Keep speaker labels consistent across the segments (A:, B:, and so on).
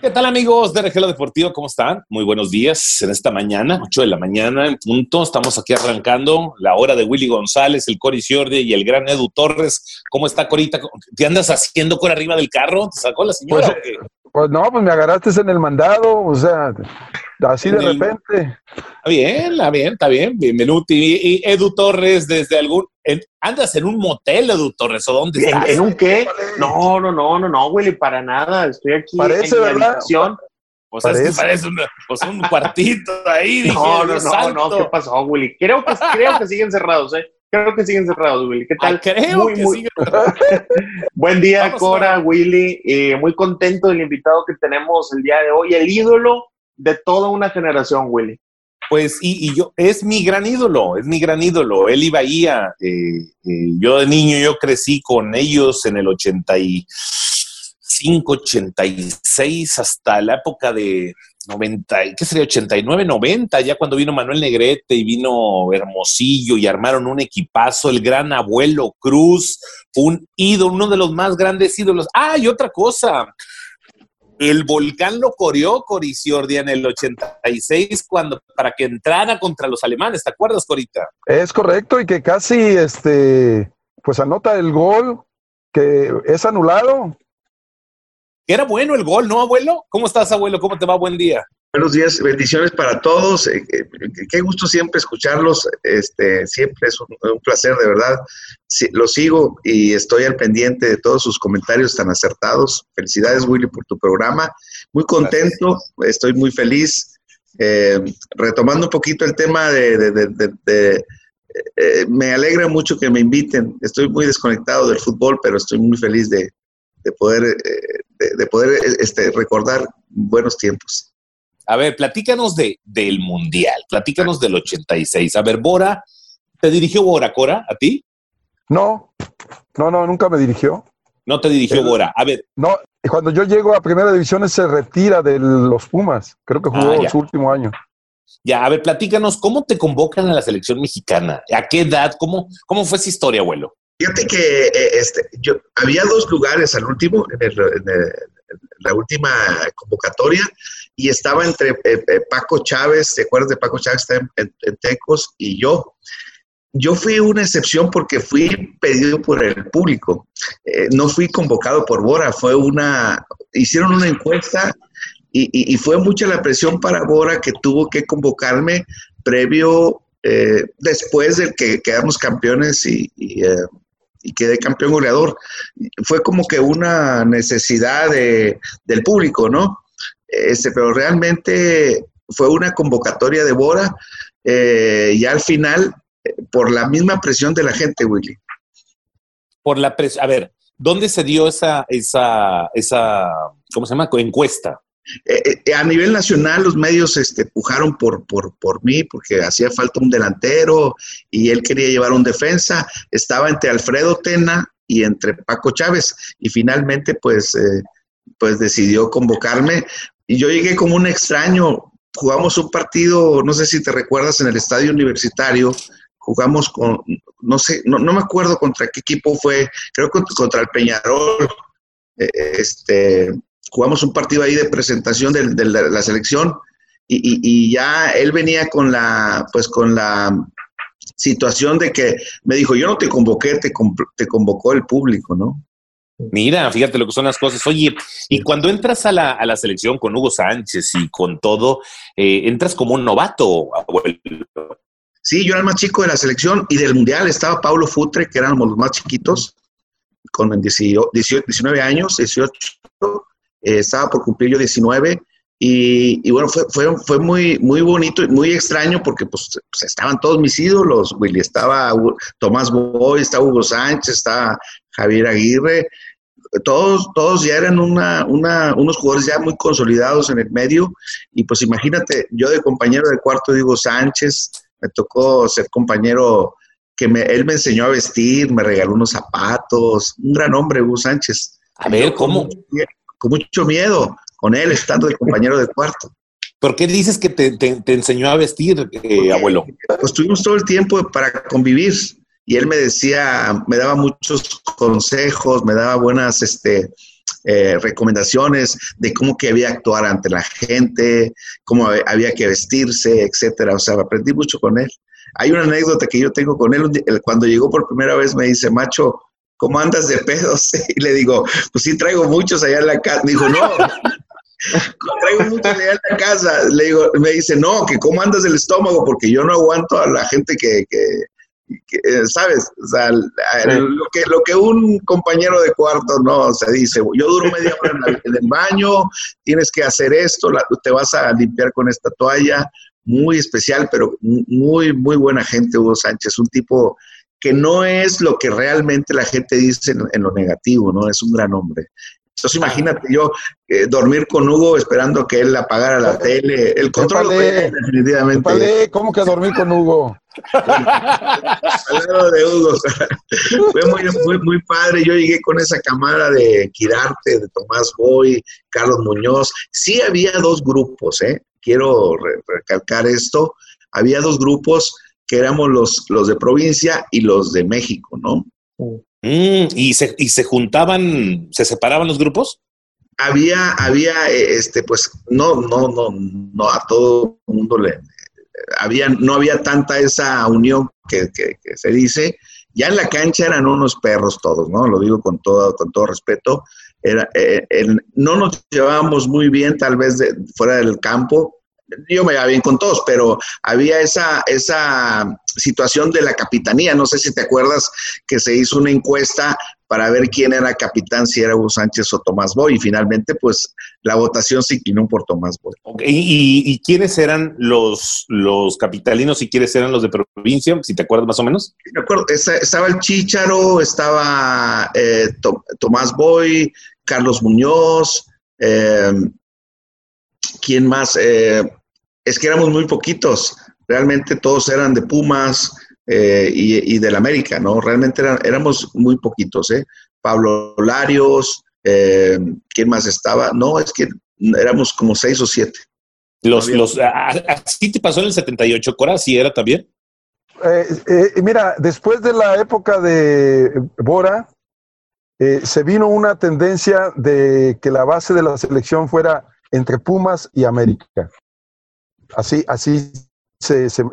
A: ¿Qué tal amigos de Regelo Deportivo? ¿Cómo están? Muy buenos días en esta mañana, 8 de la mañana en punto. Estamos aquí arrancando la hora de Willy González, el Cori Ciordi y el gran Edu Torres. ¿Cómo está Corita? ¿Te andas haciendo por arriba del carro? ¿Te sacó la señora
B: pues, pues, no, pues me agarraste en el mandado, o sea, así de repente.
A: Está bien, está bien, está bien. Bienvenido. Y, Edu Torres desde algún... ¿Andas en un motel, Edu Torres? ¿O dónde estás?
C: ¿En, un qué? No, no, no, no, no, Willy, para nada. Estoy aquí
B: Parece, en mi habitación.
A: Pues parece, es que parece pues un cuartito ahí.
C: no, no, no, no, ¿qué pasó, Willy? Creo que, creo que siguen cerrados, ¿eh? Creo que siguen cerrados, Willy. ¿Qué tal?
A: Ah, creo que siguen cerrados.
C: Buen día, Cora, Willy. Eh, muy contento del invitado que tenemos el día de hoy, el ídolo de toda una generación, Willy.
A: Pues, y, yo, es mi gran ídolo, es mi gran ídolo. Él iba ahí a, eh, eh, yo de niño, yo crecí con ellos en el 85, 86, hasta la época de 90, ¿qué sería? 89, 90, ya cuando vino Manuel Negrete y vino Hermosillo y armaron un equipazo, el gran abuelo Cruz, un ídolo, uno de los más grandes ídolos. Ah, y otra cosa, el volcán lo corrió Coriciordia en el 86 cuando, para que entrara contra los alemanes. ¿Te acuerdas, Corita?
B: Es correcto y que casi este, pues anota el gol que es anulado.
A: Era bueno el gol, ¿no, abuelo? ¿Cómo estás, abuelo? ¿Cómo te va? Buen día.
D: Buenos días, bendiciones para todos. Eh, eh, qué gusto siempre escucharlos. Este, siempre es un, placer, de verdad. lo sigo y estoy al pendiente de todos sus comentarios tan acertados. Felicidades, Willy, por tu programa. Muy contento, estoy muy feliz. Eh, retomando un poquito el tema de, me alegra mucho que me inviten. Estoy muy desconectado del fútbol, pero estoy muy feliz de, poder, de, poder este, recordar buenos tiempos.
A: A ver, platícanos de, del Mundial, platícanos del 86. A ver, Bora, ¿te dirigió Bora, Cora, a ti?
B: No, no, no, nunca me dirigió.
A: No te dirigió Bora. A ver.
B: No, cuando yo llego a Primera División se retira de los Pumas. Creo que jugó ah, su último año.
A: Ya, a ver, platícanos, ¿cómo te convocan a la selección mexicana? ¿A qué edad? ¿Cómo, cómo fue esa historia, abuelo?
D: Fíjate que eh, este, yo, había dos lugares al último, en, la última convocatoria, y estaba entre eh, eh, Paco Chávez, ¿te acuerdas de Paco Chávez? Está en, Tecos y yo. Yo fui una excepción porque fui pedido por el público. no fui convocado por Bora, fue una, hicieron una encuesta y, fue mucha la presión para Bora que tuvo que convocarme previo, después de que quedamos campeones y, y quedé campeón goleador. Fue como que una necesidad de, del público, ¿no? Este, pero realmente fue una convocatoria de Bora eh, y al final por la misma presión de la gente, Willy.
A: Por la presión, a ver, ¿dónde se dio esa, esa, esa, ¿cómo se llama? Encuesta.
D: Eh, eh, a nivel nacional los medios este, pujaron por, por, por, mí porque hacía falta un delantero y él quería llevar un defensa. Estaba entre Alfredo Tena y entre Paco Chávez y finalmente pues, eh, pues decidió convocarme y yo llegué como un extraño. Jugamos un partido, no sé si te recuerdas, en el estadio universitario. Jugamos con, no sé, no, no me acuerdo contra qué equipo fue, creo que contra el Peñarol. Este, jugamos un partido ahí de presentación de, la, selección y, ya él venía con la, pues con la situación de que me dijo, yo no te convoqué, te, te convocó el público, ¿no?
A: Mira, fíjate lo que son las cosas. Oye, y cuando entras a la, a la selección con Hugo Sánchez y con todo, eh, entras como un novato, abuelo.
D: Sí, yo era el más chico de la selección y del mundial estaba Pablo Futre, que éramos los más chiquitos, con 19 años, 18, eh, estaba por cumplir yo 19 y, bueno, fue, fue, fue, muy, muy bonito y muy extraño porque pues, pues, estaban todos mis ídolos, Willy, estaba Tomás Boy, estaba Hugo Sánchez, estaba Javier Aguirre, todos, todos ya eran una, una, unos jugadores ya muy consolidados en el medio y pues imagínate, yo de compañero de cuarto de Hugo Sánchez, me tocó ser compañero que me, él me enseñó a vestir, me regaló unos zapatos, un gran hombre Hugo Sánchez.
A: A ver, ¿cómo?
D: Con mucho miedo con él estando de compañero de cuarto.
A: ¿Por qué dices que te, enseñó a vestir, eh, abuelo?
D: Pues tuvimos todo el tiempo para convivir y él me decía, me daba muchos consejos, me daba buenas, este, eh, recomendaciones de cómo que había que actuar ante la gente, cómo había que vestirse, etcétera. O sea, aprendí mucho con él. Hay una anécdota que yo tengo con él. Cuando llegó por primera vez me dice, macho, ¿cómo andas de pedos? Y le digo, pues sí traigo muchos allá en la casa. Me dijo, no, traigo muchos allá en la casa. Le digo, me dice, no, que cómo andas del estómago, porque yo no aguanto a la gente que, que, eh, ¿sabes? O sea, lo, que, lo que un compañero de cuarto no se dice, yo duro media hora en, el baño, tienes que hacer esto, te vas a limpiar con esta toalla, muy especial, pero muy, muy buena gente Hugo Sánchez, un tipo que no es lo que realmente la gente dice en, lo negativo, ¿no? Es un gran hombre. Entonces imagínate yo eh, dormir con Hugo esperando que él apagara la tele, el control
B: definitivamente. ¿Cómo que dormir con Hugo?
D: Al lado de Hugo. Fue muy, muy, padre. Yo llegué con esa cámara de Quirarte, de Tomás Boy, Carlos Muñoz. Sí había dos grupos, ¿eh? Quiero recalcar esto. Había dos grupos que éramos los, los de provincia y los de México, ¿no?
A: Mm, ¿y, se, ¿Y se juntaban, se separaban los grupos?
D: Había, había, eh, este, pues, no, no, no, no, a todo el mundo le, había, no había tanta esa unión que, se dice. Ya en la cancha eran unos perros todos, ¿no? Lo digo con todo, con todo respeto. Era, eh, no nos llevábamos muy bien, tal vez de, fuera del campo, yo me iba bien con todos, pero había esa, esa situación de la capitanía. No sé si te acuerdas que se hizo una encuesta para ver quién era capitán, si era Hugo Sánchez o Tomás Boy, y finalmente, pues, la votación se inclinó por Tomás Boy.
A: ¿Y, quiénes eran los, los capitalinos y quiénes eran los de provincia, si te acuerdas más o menos?
D: Me acuerdo, estaba el Chícharo, estaba eh, Tomás Boy, Carlos Muñoz, eh, ¿quién más? Eh, es que éramos muy poquitos, realmente todos eran de Pumas eh, y, y, del América, ¿no? Realmente éramos muy poquitos, ¿eh? Pablo Larios, eh, ¿quién más estaba? No, es que éramos como seis o siete.
A: Los, los, ¿Así te pasó en el 78, Cora? ¿Sí era también?
B: Eh, mira, después de la época de Bora, se vino una tendencia de que la base de la selección fuera entre Pumas y América. Así, así se, se,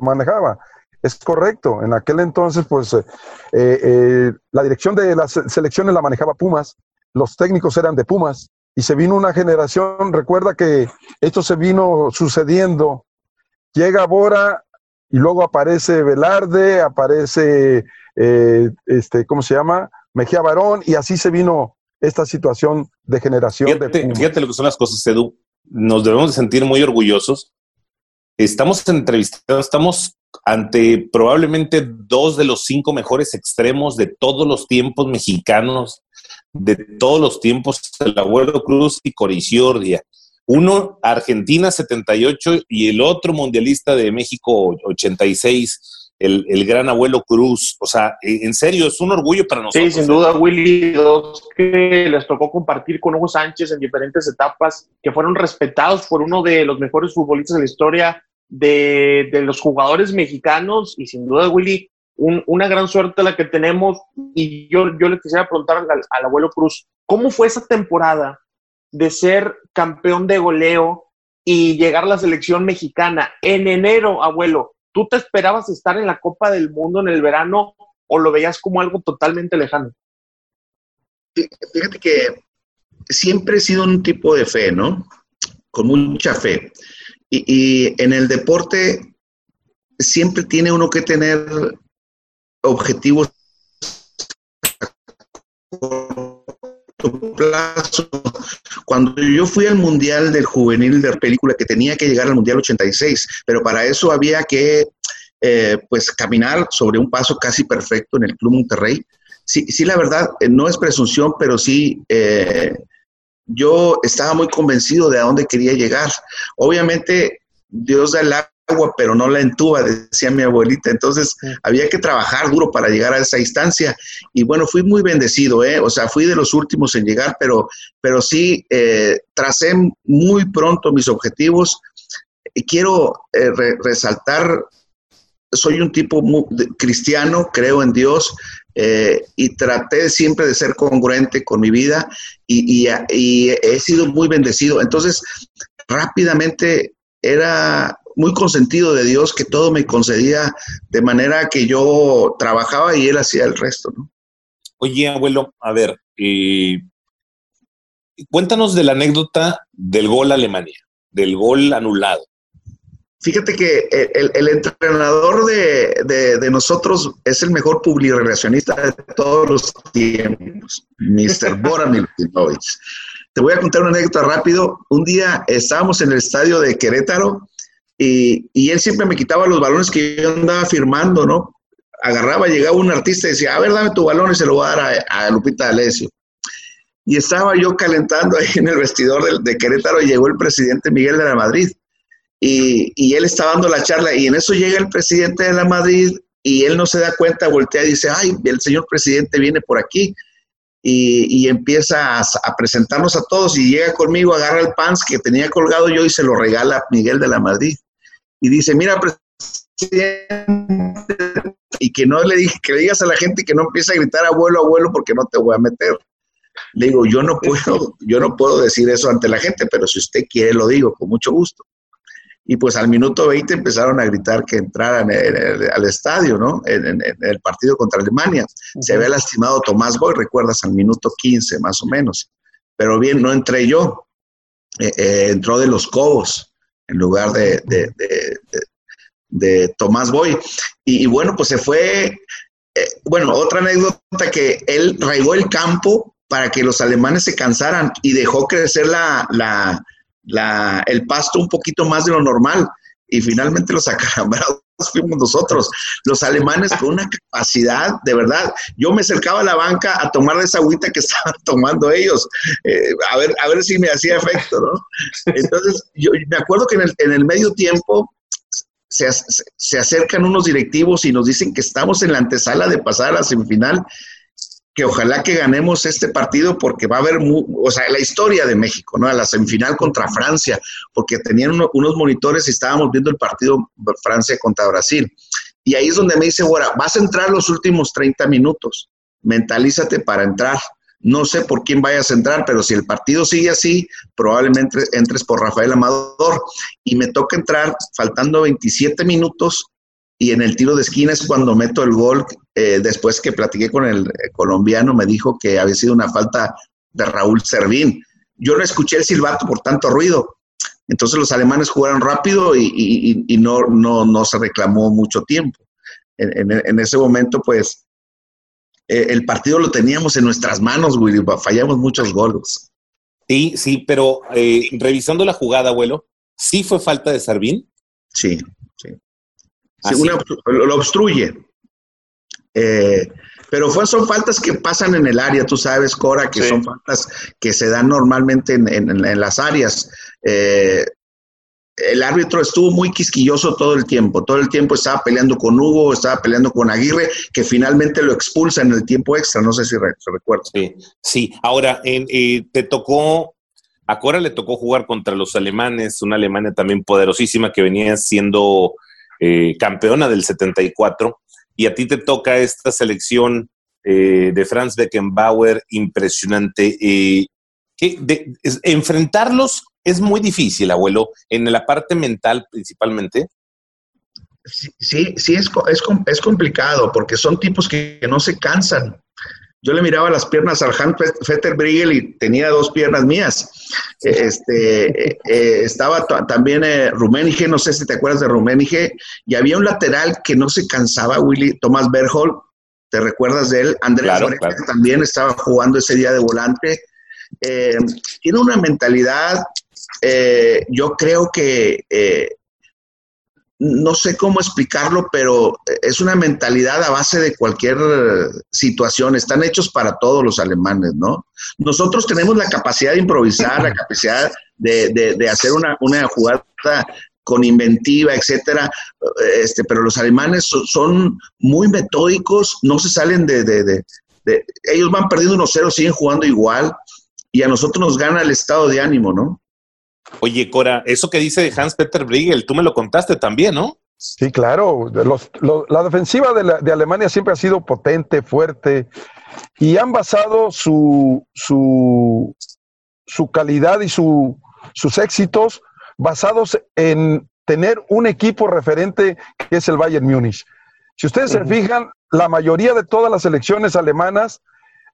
B: manejaba. Es correcto. En aquel entonces, pues, eh, eh, la dirección de las selecciones la manejaba Pumas, los técnicos eran de Pumas, y se vino una generación, recuerda que esto se vino sucediendo. Llega Bora y luego aparece Velarde, aparece, eh, este, ¿cómo se llama? Mejía Barón, y así se vino esta situación de generación.
A: Fíjate, de fíjate lo que son las cosas, Edu nos debemos de sentir muy orgullosos. Estamos entrevistando, estamos ante probablemente dos de los cinco mejores extremos de todos los tiempos mexicanos, de todos los tiempos, el abuelo Cruz y Coriciordia. Uno, Argentina 78 y el otro mundialista de México 86 el, gran abuelo Cruz. O sea, en serio, es un orgullo para nosotros.
C: Sí, sin duda, Willy, dos que les tocó compartir con Hugo Sánchez en diferentes etapas, que fueron respetados por uno de los mejores futbolistas de la historia de, los jugadores mexicanos y sin duda, Willy, una gran suerte la que tenemos. Y yo, yo le quisiera preguntar al, al abuelo Cruz, ¿cómo fue esa temporada de ser campeón de goleo y llegar a la selección mexicana en enero, abuelo? ¿Tú te esperabas estar en la Copa del Mundo en el verano o lo veías como algo totalmente lejano?
D: Fíjate que siempre he sido un tipo de fe, ¿no? Con mucha fe. Y, en el deporte siempre tiene uno que tener objetivos Cuando yo fui al Mundial del Juvenil de película, que tenía que llegar al Mundial 86, pero para eso había que eh, pues caminar sobre un paso casi perfecto en el Club Monterrey. Sí, sí la verdad, eh, no es presunción, pero sí eh, yo estaba muy convencido de a dónde quería llegar. Obviamente, Dios da el agua, pero no la entuba, decía mi abuelita. Entonces había que trabajar duro para llegar a esa instancia. Y bueno, fui muy bendecido, ¿eh? O sea, fui de los últimos en llegar, pero, pero sí eh, tracé muy pronto mis objetivos. Y quiero eh, resaltar, soy un tipo cristiano, creo en Dios, eh, y traté siempre de ser congruente con mi vida y, he sido muy bendecido. Entonces, rápidamente era muy consentido de Dios que todo me concedía de manera que yo trabajaba y él hacía el resto, ¿no?
A: Oye, abuelo, a ver, eh, cuéntanos de la anécdota del gol a Alemania, del gol anulado.
D: Fíjate que el, entrenador de, nosotros es el mejor publirelacionista de todos los tiempos, Mr. Bora Milutinovich. Te voy a contar una anécdota rápido. Un día estábamos en el estadio de Querétaro y, él siempre me quitaba los balones que yo andaba firmando, ¿no? Agarraba, llegaba un artista y decía, a ver, dame tu balón y se lo voy a dar a, Lupita Alessio. Y estaba yo calentando ahí en el vestidor de, de Querétaro y llegó el presidente Miguel de la Madrid y, él está dando la charla y en eso llega el presidente de la Madrid y él no se da cuenta, voltea y dice, ay, el señor presidente viene por aquí y, empieza a, presentarnos a todos y llega conmigo, agarra el pants que tenía colgado yo y se lo regala a Miguel de la Madrid y dice, mira, presidente, y que no le dije, que le digas a la gente que no empiece a gritar abuelo, abuelo, porque no te voy a meter. Le digo, yo no puedo, yo no puedo decir eso ante la gente, pero si usted quiere lo digo, con mucho gusto y pues al minuto 20 empezaron a gritar que entraran al estadio, ¿no? En, el partido contra Alemania. Se había lastimado Tomás Boy, recuerdas, al minuto 15 más o menos. Pero bien, no entré yo. Eh, eh, entró de los Cobos en lugar de, de, Tomás Boy. Y, bueno, pues se fue. Eh, bueno, otra anécdota que él raigó el campo para que los alemanes se cansaran y dejó crecer la, la, el pasto un poquito más de lo normal. Y finalmente los acalambrados fuimos nosotros, los alemanes con una capacidad, de verdad, yo me acercaba a la banca a tomar esa agüita que estaban tomando ellos, eh, a, ver, a ver si me hacía efecto. Entonces, yo me acuerdo que en el, en el medio tiempo se, se, acercan unos directivos y nos dicen que estamos en la antesala de pasar a la semifinal que ojalá que ganemos este partido porque va a haber, o sea, la historia de México, ¿no? A la semifinal contra Francia, porque tenían unos monitores y estábamos viendo el partido Francia contra Brasil. Y ahí es donde me dice, ahora, vas a entrar los últimos 30 minutos, mentalízate para entrar. No sé por quién vayas a entrar, pero si el partido sigue así, probablemente entres por Rafael Amador. Y me toca entrar faltando 27 minutos y en el tiro de esquina es cuando meto el gol. Eh, después que platiqué con el eh, colombiano, me dijo que había sido una falta de Raúl Servín. Yo no escuché el silbato por tanto ruido. Entonces los alemanes jugaron rápido y, no, no, no, se reclamó mucho tiempo. En, ese momento, pues, eh, el partido lo teníamos en nuestras manos, Willy. Fallamos muchos goles.
A: Sí, sí, pero revisando la jugada, abuelo, ¿sí fue falta de Servín?
D: Sí, sí lo obstruye. Eh, pero fue, son faltas que pasan en el área, tú sabes, Cora, que son faltas que se dan normalmente en, las áreas. Eh, el árbitro estuvo muy quisquilloso todo el tiempo, todo el tiempo estaba peleando con Hugo, estaba peleando con Aguirre, que finalmente lo expulsa en el tiempo extra, no sé si se recuerda.
A: Sí, sí. ahora eh, te tocó, a Cora le tocó jugar contra los alemanes, una Alemania también poderosísima que venía siendo eh, campeona del 74, y a ti te toca esta selección eh, de Franz Beckenbauer impresionante. Eh, que enfrentarlos es muy difícil, abuelo, en la parte mental principalmente.
D: Sí, sí, es, es, es complicado porque son tipos que no se cansan yo le miraba las piernas al Hans Fetter Briegel y tenía dos piernas mías. Este, eh, eh, estaba también eh, no sé si te acuerdas de Rummenigge, y había un lateral que no se cansaba, Willy, Tomás Berhol, ¿te recuerdas de él? Andrés también estaba jugando ese día de volante. tiene una mentalidad, yo creo que no sé cómo explicarlo, pero es una mentalidad a base de cualquier situación. Están hechos para todos los alemanes, ¿no? Nosotros tenemos la capacidad de improvisar, la capacidad de, hacer una, jugada con inventiva, etcétera. Este, pero los alemanes son, muy metódicos, no se salen de, de, ellos van perdiendo unos ceros, siguen jugando igual, y a nosotros nos gana el estado de ánimo, ¿no?
A: Oye, Cora, eso que dice Hans Peter Briegel, tú me lo contaste también, ¿no?
B: Sí, claro. la defensiva de, Alemania siempre ha sido potente, fuerte, y han basado su, su, su calidad y su, sus éxitos basados en tener un equipo referente que es el Bayern Múnich. Si ustedes se fijan, la mayoría de todas las selecciones alemanas,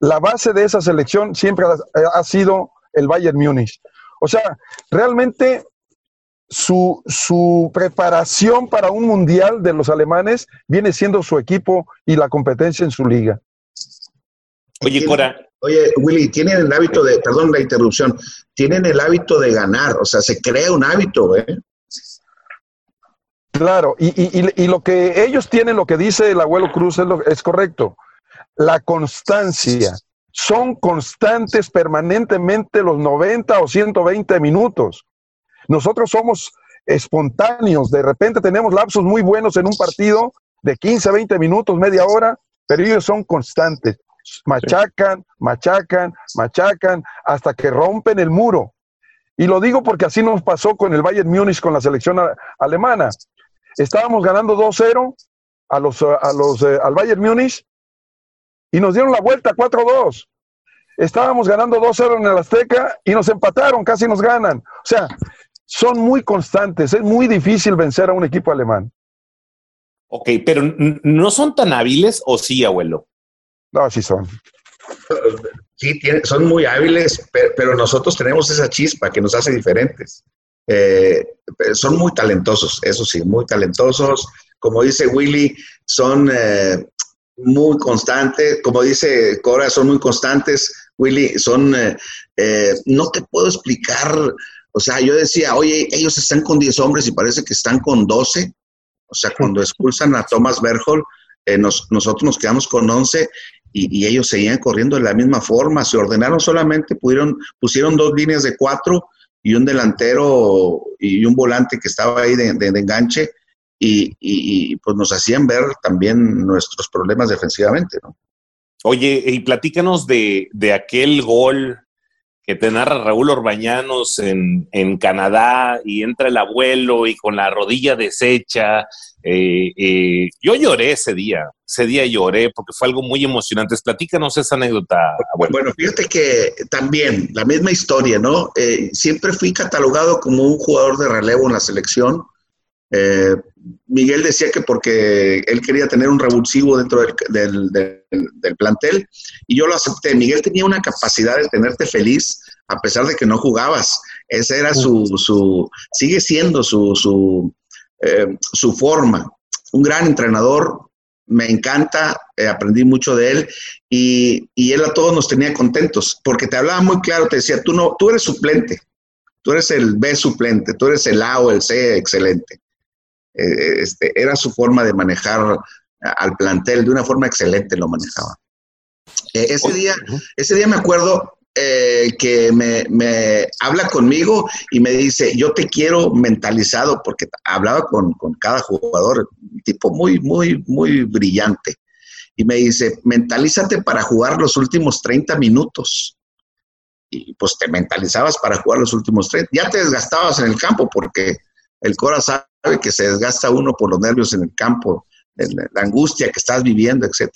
B: la base de esa selección siempre ha, sido el Bayern Múnich. O sea, realmente su, su, preparación para un mundial de los alemanes viene siendo su equipo y la competencia en su liga.
A: Oye, Cora.
D: Oye, Willy, tienen el hábito de, perdón la interrupción, tienen el hábito de ganar, o sea, se crea un hábito, ¿eh?
B: Claro, y, lo que ellos tienen, lo que dice el abuelo Cruz es, es correcto. La constancia. Son constantes permanentemente los 90 o 120 minutos. Nosotros somos espontáneos, de repente tenemos lapsos muy buenos en un partido de 15, 20 minutos, media hora, pero ellos son constantes. Machacan, machacan, machacan, hasta que rompen el muro. Y lo digo porque así nos pasó con el Bayern Múnich, con la selección alemana. Estábamos ganando 2-0 a los, a los, eh, al Bayern Múnich y nos dieron la vuelta 4-2. Estábamos ganando 2-0 en el Azteca y nos empataron, casi nos ganan. O sea, son muy constantes, es muy difícil vencer a un equipo alemán.
A: Ok, pero ¿no son tan hábiles o sí, abuelo?
B: No, sí son.
D: Sí, son muy hábiles, pero, nosotros tenemos esa chispa que nos hace diferentes. Eh, son muy talentosos, eso sí, muy talentosos. Como dice Willy, son eh, muy constantes. Como dice Cora, son muy constantes. Willy, son, eh, no te puedo explicar o sea, yo decía, oye, ellos están con 10 hombres y parece que están con 12. O sea, cuando expulsan a Thomas Berhold, eh, nosotros nos quedamos con 11 y, ellos seguían corriendo de la misma forma. Se ordenaron solamente, pudieron, pusieron dos líneas de cuatro y un delantero y un volante que estaba ahí de, enganche y, pues nos hacían ver también nuestros problemas defensivamente, ¿no?
A: Oye, y platícanos de, de aquel gol que te narra Raúl Orbañanos en, Canadá y entra el abuelo y con la rodilla deshecha. Eh, eh, yo lloré ese día, ese día lloré porque fue algo muy emocionante. Platícanos esa anécdota,
D: abuelo. Bueno, fíjate que también la misma historia, ¿no? Eh, siempre fui catalogado como un jugador de relevo en la selección. Miguel decía que porque él quería tener un revulsivo dentro del, del, plantel y yo lo acepté. Miguel tenía una capacidad de tenerte feliz a pesar de que no jugabas. Esa era su, su sigue siendo su, su, eh, su forma. Un gran entrenador, me encanta, eh, aprendí mucho de él y, y, él a todos nos tenía contentos porque te hablaba muy claro, te decía, tú, no, tú eres suplente, tú eres el B suplente, tú eres el A o el C excelente. Eh, este, era su forma de manejar al plantel, de una forma excelente lo manejaba. Eh, ese, día, ese día me acuerdo eh, que me, me, habla conmigo y me dice, yo te quiero mentalizado, porque hablaba con, con cada jugador, tipo muy, muy, muy brillante. Y me dice, mentalízate para jugar los últimos 30 minutos. Y pues te mentalizabas para jugar los últimos 30. Ya te desgastabas en el campo porque el corazón sabe que se desgasta uno por los nervios en el campo, la angustia que estás viviendo, etc.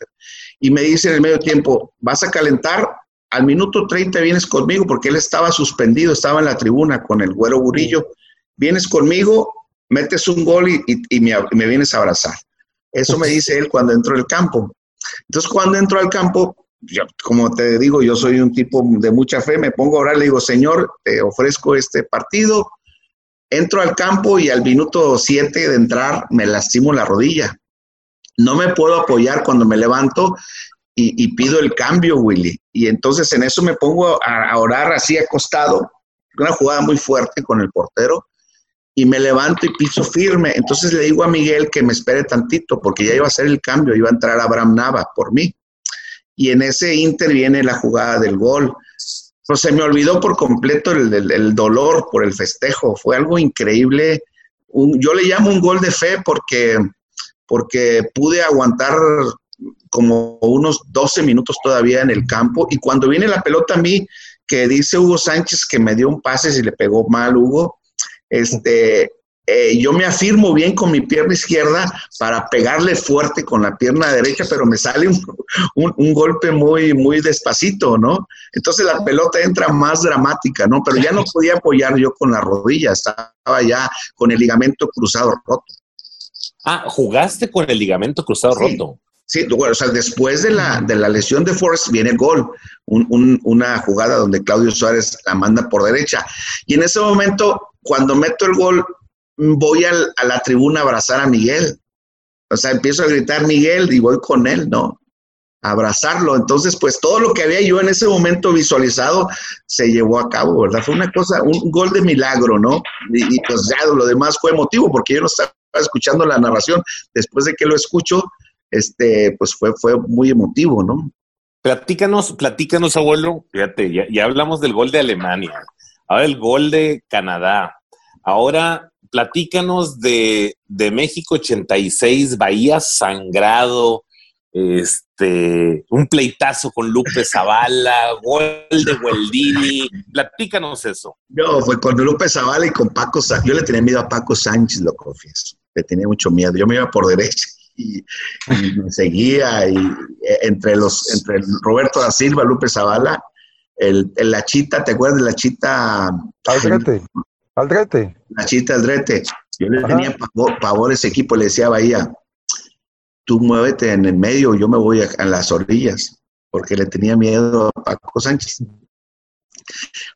D: Y me dice en el medio tiempo, vas a calentar, al minuto 30 vienes conmigo, porque él estaba suspendido, estaba en la tribuna con el güero burillo, vienes conmigo, metes un gol y, me, vienes a abrazar. Eso me dice él cuando entro al campo. Entonces, cuando entro al campo, yo, como te digo, yo soy un tipo de mucha fe, me pongo a orar, le digo, Señor, te ofrezco este partido, Entro al campo y al minuto 7 de entrar me lastimo la rodilla. No me puedo apoyar cuando me levanto y, pido el cambio, Willy. Y entonces en eso me pongo a, orar así acostado, una jugada muy fuerte con el portero, y me levanto y piso firme. Entonces le digo a Miguel que me espere tantito, porque ya iba a hacer el cambio, iba a entrar Abraham Nava por mí. Y en ese inter viene la jugada del gol pues se me olvidó por completo el, dolor por el festejo. Fue algo increíble. yo le llamo un gol de fe porque, porque pude aguantar como unos 12 minutos todavía en el campo y cuando viene la pelota a mí, que dice Hugo Sánchez que me dio un pase si le pegó mal Hugo, este, eh, yo me afirmo bien con mi pierna izquierda para pegarle fuerte con la pierna derecha, pero me sale un, golpe muy, muy despacito, ¿no? Entonces la pelota entra más dramática, ¿no? Pero ya no podía apoyar yo con la rodilla, estaba ya con el ligamento cruzado roto.
A: Ah, jugaste con el ligamento cruzado roto.
D: Sí, bueno, o sea, después de la, de la lesión de Forrest viene el gol, una jugada donde Claudio Suárez la manda por derecha. Y en ese momento, cuando meto el gol, voy a la tribuna a abrazar a Miguel. O sea, empiezo a gritar Miguel y voy con él, ¿no? A abrazarlo. Entonces, pues todo lo que había yo en ese momento visualizado se llevó a cabo, ¿verdad? Fue una cosa, un gol de milagro, ¿no? Y, pues ya lo demás fue emotivo, porque yo no estaba escuchando la narración. Después de que lo escucho, este, pues fue, fue muy emotivo, ¿no?
A: Platícanos, platícanos, abuelo. Fíjate, ya, ya hablamos del gol de Alemania, ahora el gol de Canadá, ahora platícanos de, de, México 86, Bahía Sangrado, este, un pleitazo con Lupe Zavala, gol de Gualdini. Platícanos eso.
D: Yo, fue con Lupe Zavala y con Paco Sánchez. Yo le tenía miedo a Paco Sánchez, lo confieso. Le tenía mucho miedo. Yo me iba por derecha y, me seguía y eh, entre los entre Roberto da Silva, Lupe Zavala, el, el, la chita, ¿te acuerdas de la chita?
B: Aldrete, Aldrete.
D: La chita Aldrete. Yo le tenía pavor, a ese equipo, le decía a Bahía, tú muévete en el medio, yo me voy a, las orillas, porque le tenía miedo a Paco Sánchez.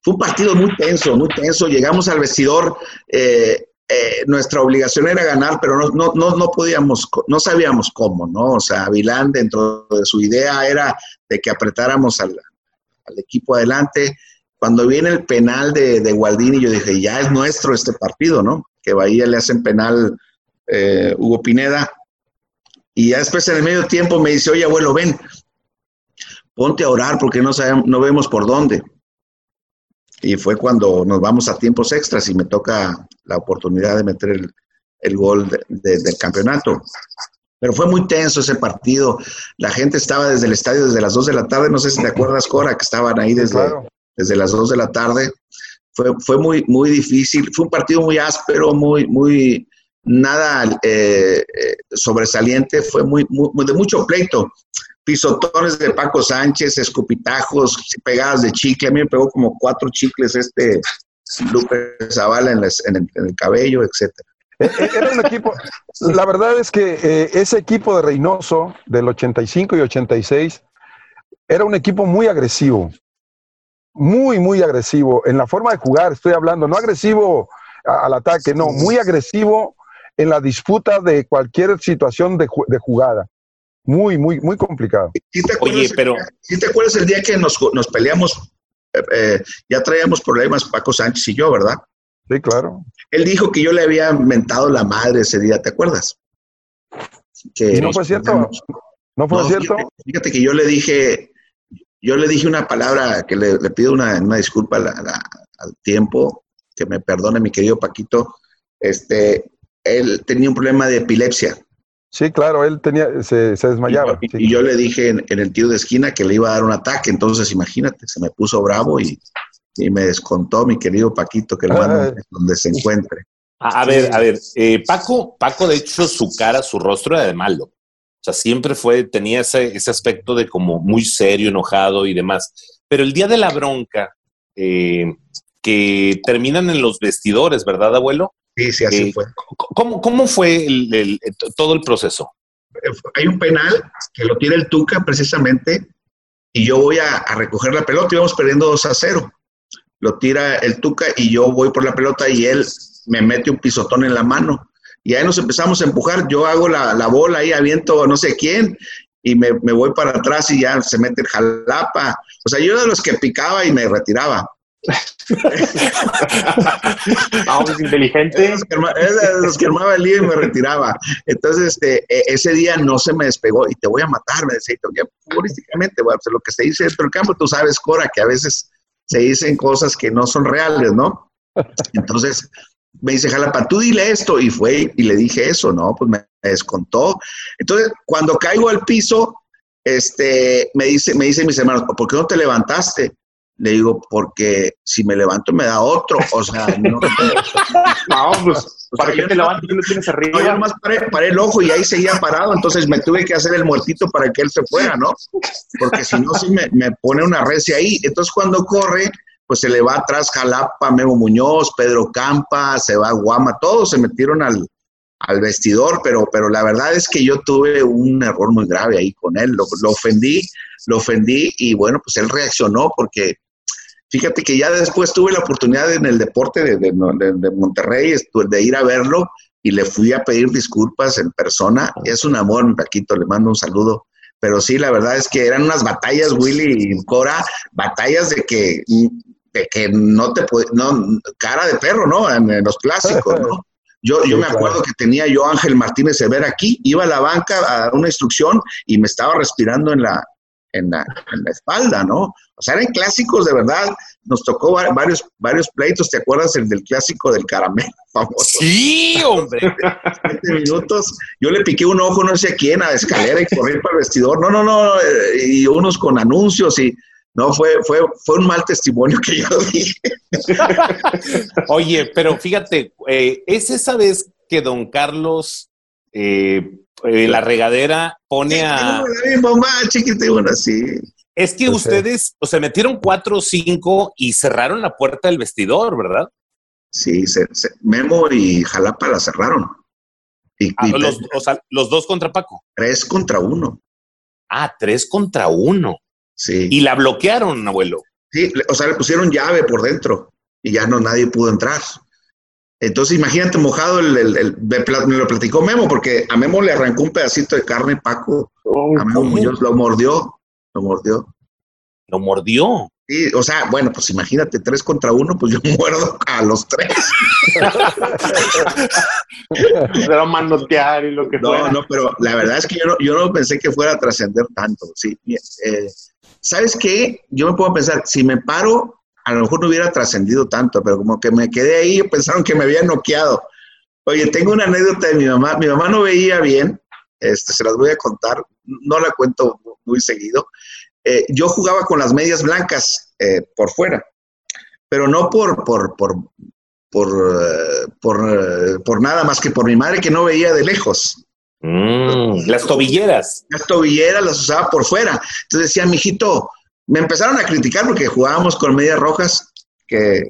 D: Fue un partido muy tenso, muy tenso. Llegamos al vestidor, eh, eh, nuestra obligación era ganar, pero no, no, no, no, podíamos, no sabíamos cómo, ¿no? O sea, Vilán dentro de su idea era de que apretáramos al, al equipo adelante. Cuando viene el penal de, de, Gualdini, yo dije, ya es nuestro este partido, ¿no? Que Bahía le hacen penal eh, Hugo Pineda. Y ya después en el medio tiempo me dice, oye, abuelo, ven, ponte a orar porque no, sabemos, no vemos por dónde y fue cuando nos vamos a tiempos extras y me toca la oportunidad de meter el, el gol del campeonato. Pero fue muy tenso ese partido. La gente estaba desde el estadio desde las 2 de la tarde. No sé si te acuerdas, Cora, que estaban ahí desde, desde las 2 de la tarde. Fue, fue muy, muy difícil. Fue un partido muy áspero, muy, muy, nada eh, eh, sobresaliente. Fue muy, muy, de mucho pleito pisotones de Paco Sánchez, escupitajos, pegadas de chicle. A mí me pegó como cuatro chicles este Lupe Zavala en, el, cabello, etcétera.
B: Era un equipo, la verdad es que eh, ese equipo de Reynoso del 85 y 86 era un equipo muy agresivo, muy, muy agresivo en la forma de jugar, estoy hablando, no agresivo al ataque, no, muy agresivo en la disputa de cualquier situación de jugada. Muy, muy, muy complicado.
D: ¿Sí te Oye, pero... ¿Sí te acuerdas el día que nos, nos peleamos? Eh, eh, ya traíamos problemas Paco Sánchez y yo, ¿verdad?
B: Sí, claro.
D: Él dijo que yo le había mentado la madre ese día, ¿te acuerdas?
B: Que no fue cierto? ¿No fue cierto?
D: Fíjate, que yo le dije, yo le dije una palabra que le, pido una, una disculpa al tiempo, que me perdone mi querido Paquito. Este, él tenía un problema de epilepsia.
B: Sí, claro, él tenía, se, desmayaba.
D: Y, yo le dije en, el tiro de esquina que le iba a dar un ataque, entonces imagínate, se me puso bravo y, me descontó mi querido Paquito que lo manda donde se encuentre.
A: A, ver, a ver, eh, Paco, Paco, de hecho, su cara, su rostro era de malo. O sea, siempre fue, tenía ese, ese aspecto de como muy serio, enojado y demás. Pero el día de la bronca, eh, que terminan en los vestidores, ¿verdad, abuelo?
D: Sí, sí, así eh, fue.
A: ¿Cómo, cómo fue el, todo el proceso?
D: Hay un penal que lo tira el Tuca precisamente y yo voy a, recoger la pelota y vamos perdiendo 2 a 0. Lo tira el Tuca y yo voy por la pelota y él me mete un pisotón en la mano. Y ahí nos empezamos a empujar. Yo hago la, la bola ahí, aviento no sé quién y me, me, voy para atrás y ya se mete el jalapa. O sea, yo era de los que picaba y me retiraba.
C: Vamos, es inteligente. Es
D: de los que armaba el lío y me retiraba. Entonces, este, e, ese día no se me despegó y te voy a matar, me decía, futbolísticamente, bueno, pues lo que se dice dentro del campo, tú sabes, Cora, que a veces se dicen cosas que no son reales, ¿no? Entonces, me dice, Jalapa, tú dile esto, y fue y le dije eso, ¿no? Pues me descontó. Entonces, cuando caigo al piso, este, me dice, me dice mis hermanos, ¿por qué no te levantaste? Le digo, porque si me levanto me da otro. O sea, no.
C: no pues, ¿Para qué te levantas? ¿Tú lo tienes arriba?
D: yo nomás paré, paré, el ojo y ahí seguía parado, entonces me tuve que hacer el muertito para que él se fuera, ¿no? Porque si no, sí me, me pone una recia ahí. Entonces cuando corre, pues se le va atrás Jalapa, Memo Muñoz, Pedro Campa, se va Guama, todos se metieron al, al vestidor, pero, pero la verdad es que yo tuve un error muy grave ahí con él, lo, lo ofendí, lo ofendí y bueno, pues él reaccionó porque Fíjate que ya después tuve la oportunidad en el deporte de, de, de, Monterrey de ir a verlo y le fui a pedir disculpas en persona. Es un amor, Paquito, le mando un saludo. Pero sí, la verdad es que eran unas batallas, Willy y Cora, batallas de que, de que no te no, cara de perro, ¿no? En, los clásicos, ¿no? Yo, yo me acuerdo que tenía yo Ángel Martínez ver aquí, iba a la banca a dar una instrucción y me estaba respirando en la, en la, en la espalda, ¿no? O sea, eran clásicos de verdad. Nos tocó varios, varios pleitos. ¿Te acuerdas el del clásico del caramelo
A: famoso? Sí, hombre.
D: Siete minutos. Yo le piqué un ojo, no sé a quién, a la escalera y corrí para el vestidor. No, no, no. Y unos con anuncios y. No, fue, fue, fue un mal testimonio que yo di.
A: Oye, pero fíjate, eh, es esa vez que don Carlos eh, eh, la regadera pone a.
D: Mamá, así.
A: Es que ustedes, o sea, metieron cuatro o cinco y cerraron la puerta del vestidor, ¿verdad?
D: Sí, se, Memo y Jalapa la cerraron.
A: Y, ah, los, o sea, los dos contra Paco.
D: Tres contra uno.
A: Ah, tres contra uno.
D: Sí.
A: Y la bloquearon, abuelo.
D: Sí, o sea, le pusieron llave por dentro y ya no nadie pudo entrar. Entonces, imagínate mojado, el, me lo platicó Memo, porque a Memo le arrancó un pedacito de carne Paco. a Memo Muñoz lo mordió, lo mordió.
A: ¿Lo mordió?
D: Sí, o sea, bueno, pues imagínate, tres contra uno, pues yo muerdo a los tres.
C: pero manotear y lo que
D: no,
C: fuera.
D: No, pero la verdad es que yo no, yo no pensé que fuera a trascender tanto. Sí, eh, ¿Sabes qué? Yo me puedo pensar, si me paro a lo mejor no hubiera trascendido tanto, pero como que me quedé ahí pensaron que me había noqueado. Oye, tengo una anécdota de mi mamá. Mi mamá no veía bien, este, se las voy a contar, no la cuento muy seguido. Eh, yo jugaba con las medias blancas eh, por fuera, pero no por, por, por, por, eh, por, por, nada más que por mi madre que no veía de lejos.
A: Mm, las tobilleras.
D: Las tobilleras las usaba por fuera. Entonces decía, mijito, me empezaron a criticar porque jugábamos con medias rojas, que,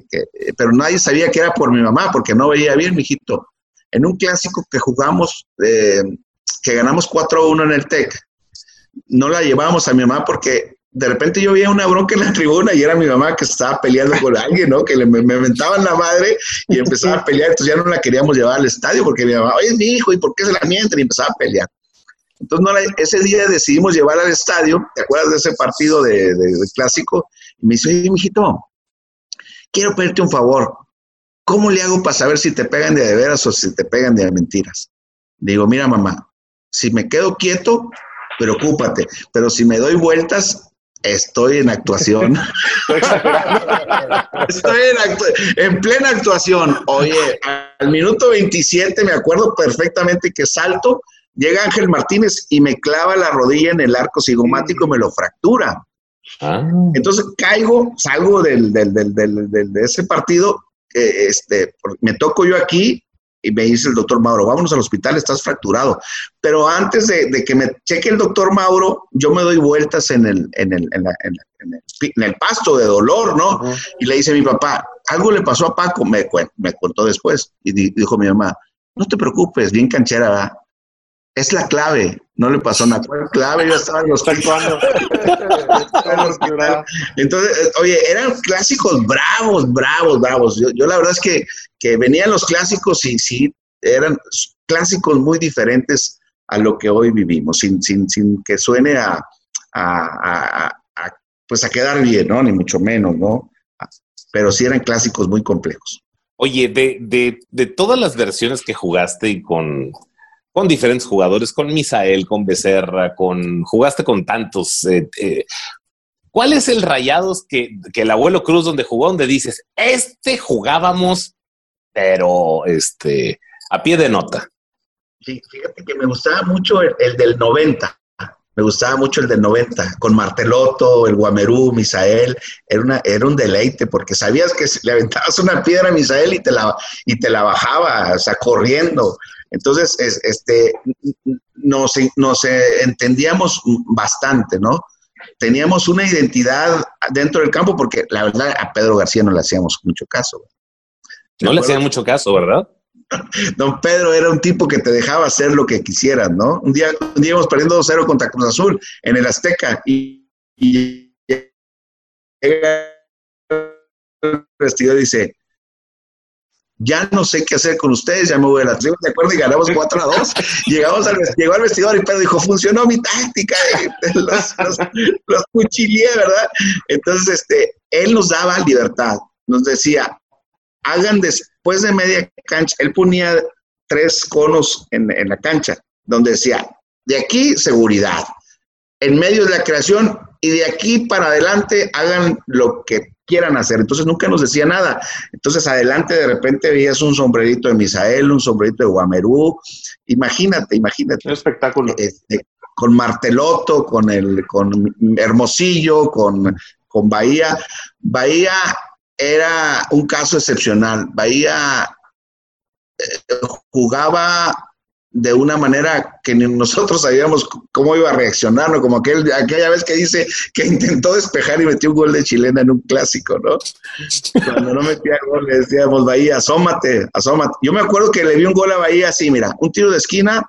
D: pero nadie sabía que era por mi mamá, porque no veía bien, mijito. En un clásico que jugamos, eh, que ganamos 4-1 en el TEC, no la llevábamos a mi mamá porque de repente yo veía una bronca en la tribuna y era mi mamá que estaba peleando con alguien, ¿no? Que le, me, me mentaban la madre y empezaba a pelear, entonces ya no la queríamos llevar al estadio porque mi mamá, oye, es mi hijo, ¿y por qué se la mienten? Y empezaba a pelear. Entonces, ese día decidimos llevar al estadio, ¿te acuerdas de ese partido de, clásico? Y me dice, oye, mijito, quiero pedirte un favor. ¿Cómo le hago para saber si te pegan de, de veras o si te pegan de mentiras? Digo, mira, mamá, si me quedo quieto, preocúpate, pero si me doy vueltas, estoy en actuación. estoy en, en, plena actuación. Oye, al minuto 27 me acuerdo perfectamente que salto Llega Ángel Martínez y me clava la rodilla en el arco cigomático y me lo fractura. Ah. Entonces caigo, salgo del, de ese partido, eh, este, me toco yo aquí y me dice el doctor Mauro, vámonos al hospital, estás fracturado. Pero antes de, que me cheque el doctor Mauro, yo me doy vueltas en el, en el, en el, pasto de dolor, ¿no? Y le dice a mi papá, algo le pasó a Paco, me, me contó después. Y dijo mi mamá, no te preocupes, bien canchera, ¿verdad? Es la clave. No le pasó nada. ¿Cuál clave? Yo estaba en los Entonces, eh, oye, eran clásicos bravos, bravos, bravos. Yo, la verdad es que, que venían los clásicos y sí, eran clásicos muy diferentes a lo que hoy vivimos, sin, sin, sin que suene a, a, a, pues a quedar bien, ¿no? Ni mucho menos, ¿no? Pero sí eran clásicos muy complejos.
A: Oye, de, de, de todas las versiones que jugaste y con, con diferentes jugadores, con Misael, con Becerra, con jugaste con tantos. Eh, eh, ¿Cuál es el Rayados que, el abuelo Cruz donde jugó, donde dices, este jugábamos, pero este, a pie de nota?
D: Sí, fíjate que me gustaba mucho el, del 90. Me gustaba mucho el del 90, con Marteloto, el Guamerú, Misael. Era, una, era un deleite porque sabías que le aventabas una piedra a Misael y te la, y te la bajaba, o sea, corriendo. Entonces, este, nos, nos entendíamos bastante, ¿no? Teníamos una identidad dentro del campo porque la verdad a Pedro García no le hacíamos mucho caso.
A: No le hacían mucho caso, ¿verdad?
D: Don Pedro era un tipo que te dejaba hacer lo que quisieras, ¿no? Un día, un día íbamos perdiendo 2-0 contra Cruz Azul en el Azteca y, y llega el vestidor y dice, ya no sé qué hacer con ustedes, ya me voy a la de acuerdo y ganamos 4 a 2. Llegamos al, llegó al vestidor y Pedro dijo, funcionó mi táctica, los, los, cuchillé, ¿verdad? Entonces, este, él nos daba libertad, nos decía, hagan después de media cancha, él ponía tres conos en, en la cancha, donde decía, de aquí seguridad, en medio de la creación y de aquí para adelante hagan lo que quieran hacer. Entonces nunca nos decía nada. Entonces adelante de repente veías un sombrerito de Misael, un sombrerito de Guamerú. Imagínate, imagínate.
C: Un espectáculo.
D: Este, con Marteloto, con el, con Hermosillo, con, con Bahía. Bahía era un caso excepcional. Bahía eh, jugaba de una manera que nosotros sabíamos cómo iba a reaccionar, ¿no? Como aquel, aquella vez que dice que intentó despejar y metió un gol de chilena en un clásico, ¿no? Cuando no metía gol le decíamos, Bahía, asómate, asómate. Yo me acuerdo que le vi un gol a Bahía así, mira, un tiro de esquina,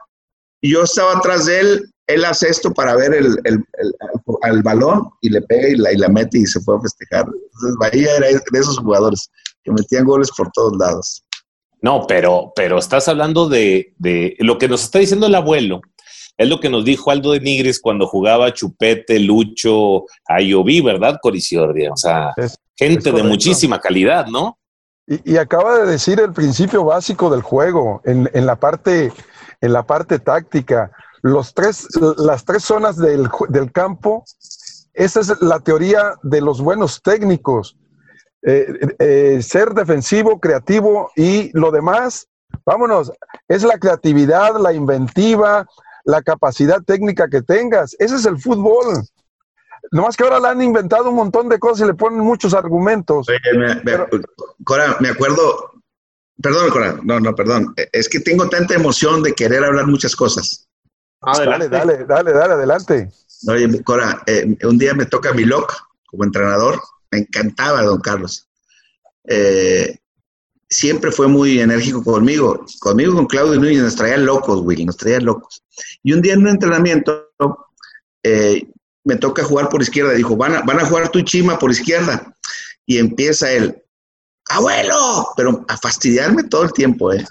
D: y yo estaba atrás de él, él hace esto para ver el, el, balón y le pega y la, y la mete y se fue a festejar. Entonces Bahía era de esos jugadores que metían goles por todos lados.
A: No, pero, pero estás hablando de, de, lo que nos está diciendo el abuelo. Es lo que nos dijo Aldo de Nigris cuando jugaba Chupete, Lucho, Ayoví, ¿verdad, Coriciordia? O sea, gente de muchísima calidad, ¿no?
B: Y, acaba de decir el principio básico del juego, en, en, la, parte, en la parte táctica. Los tres, las tres zonas del, del campo, esa es la teoría de los buenos técnicos eh, eh, ser defensivo, creativo y lo demás, vámonos, es la creatividad, la inventiva, la capacidad técnica que tengas. Ese es el fútbol. Nomás que ahora le han inventado un montón de cosas y le ponen muchos argumentos.
D: Cora, me acuerdo, perdón, Cora, no, no, perdón, es que tengo tanta emoción de querer hablar muchas cosas.
B: Dale, dale, dale, dale, adelante.
D: Oye, Cora, eh, un día me toca mi lock como entrenador me encantaba don Carlos. Eh, siempre fue muy enérgico conmigo. Conmigo, con Claudio Núñez, nos traía locos, Willy, nos traía locos. Y un día en un entrenamiento eh, me toca jugar por izquierda. Dijo, van a, van a jugar tu chima por izquierda. Y empieza él, abuelo, pero a fastidiarme todo el tiempo, ¿eh?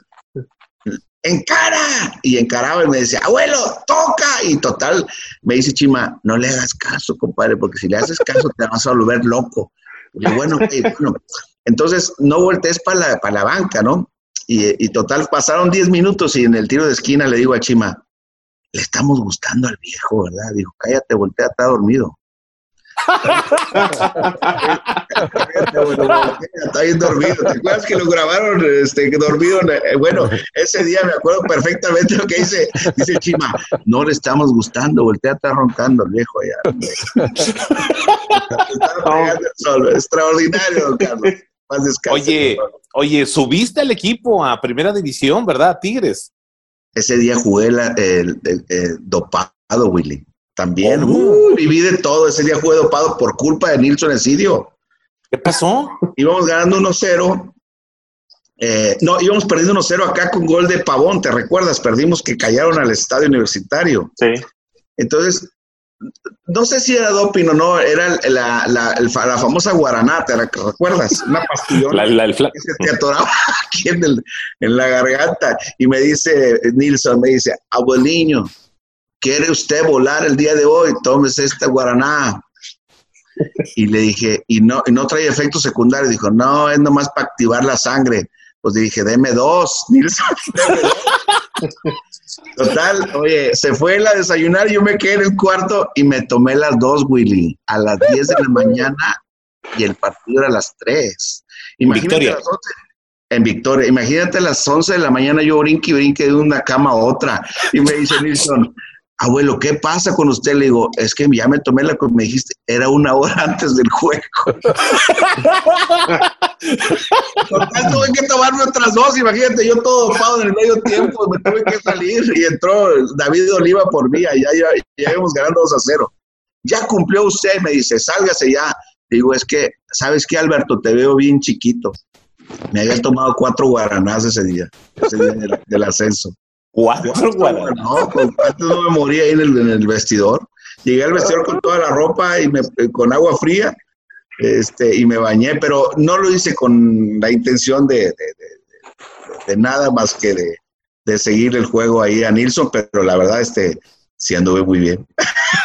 D: Encara. Y encaraba y me decía, abuelo, toca. Y total, me dice Chima, no le hagas caso, compadre, porque si le haces caso te vas a volver loco. Y bueno, bueno. Entonces, no voltees para la, la banca, ¿no? Y, y total, pasaron 10 minutos y en el tiro de esquina le digo a Chima, le estamos gustando al viejo, ¿verdad? Dijo, cállate, voltea, está dormido. Está bien dormido. ¿Te acuerdas que lo grabaron este, dormido? Bueno, ese día me acuerdo perfectamente lo que dice. Dice Chima, no le estamos gustando, voltea, está roncando el viejo allá. Extraordinario, Carlos.
A: oye, oye, subiste al equipo a primera división, ¿verdad? Tigres.
D: Ese día jugué el, dopado, Willy. También, uh, viví de todo. Ese día jugué dopado por culpa de Nilson Esidio.
A: ¿Qué pasó?
D: Íbamos ganando 1-0. Eh, no, íbamos perdiendo 1-0 acá con gol de Pavón, ¿te recuerdas? Perdimos que callaron al estadio universitario.
C: Sí.
D: Entonces, no sé si era doping o no, era la, la, la famosa guaraná, ¿te recuerdas? Una pastillona
A: la, que
D: se te atoraba aquí en, el, en la garganta. Y me dice, Nilson, me dice, abueliño, ¿quiere usted volar el día de hoy? Tómese esta guaraná. Y le dije, y no, y no trae efectos secundarios. Dijo, no, es nomás para activar la sangre. Pues dije, deme dos, Total, oye, se fue a desayunar, yo me quedé en el cuarto y me tomé las dos, Willy, a las 10 de la mañana y el partido era a las 3. Imagínate Victoria. las 11, en Victoria. Imagínate a las 11 de la mañana yo brinque y brinque de una cama a otra. Y me dice Nilsson, abuelo, ¿qué pasa con usted? Le digo, es que ya me tomé la que me dijiste, era una hora antes del juego. Tanto, tuve que tomarme otras dos, imagínate, yo todo ocupado en el medio tiempo, me tuve que salir y entró David Oliva por mí, ya, ya, ya íbamos ganando 2 a 0. Ya cumplió usted, me dice, sálgase ya. Digo, es que, ¿sabes qué, Alberto? Te veo bien chiquito. Me había tomado cuatro guaranás ese día, ese día del ascenso.
A: Cuatro
D: No, con, antes no me moría ahí en el, vestidor. Llegué al vestidor con toda la ropa y me, con agua fría este, y me bañé, pero no lo hice con la intención de, de, nada más que de, seguir el juego ahí a Nilsson, pero la verdad, este, sí anduve muy bien.